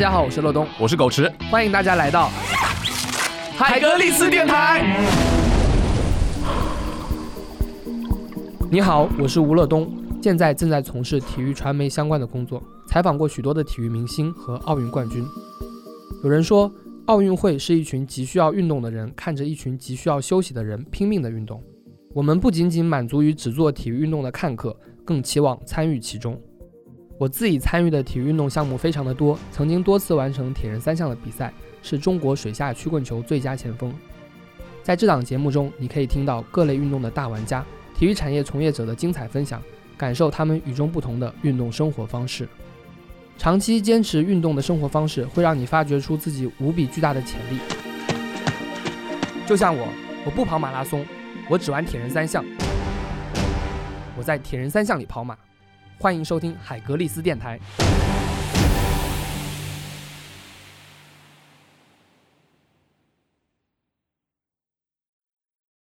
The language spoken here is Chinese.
家好，我是乐东，我是狗池，欢迎大家来到海格力斯电台。你好，我是吴乐东，现在正在从事体育传媒相关的工作，采访过许多的体育明星和奥运冠军。有人说，奥运会是一群急需要运动的人看着一群急需要休息的人拼命的运动。我们不仅仅满足于只做体育运动的看客，更期望参与其中。我自己参与的体育运动项目非常的多，曾经多次完成铁人三项的比赛，是中国水下曲棍球最佳前锋。在这档节目中，你可以听到各类运动的大玩家、体育产业从业者的精彩分享，感受他们与众不同的运动生活方式。长期坚持运动的生活方式，会让你发掘出自己无比巨大的潜力。就像我，我不跑马拉松，我只玩铁人三项。我在铁人三项里跑马。欢迎收听海格力斯电台。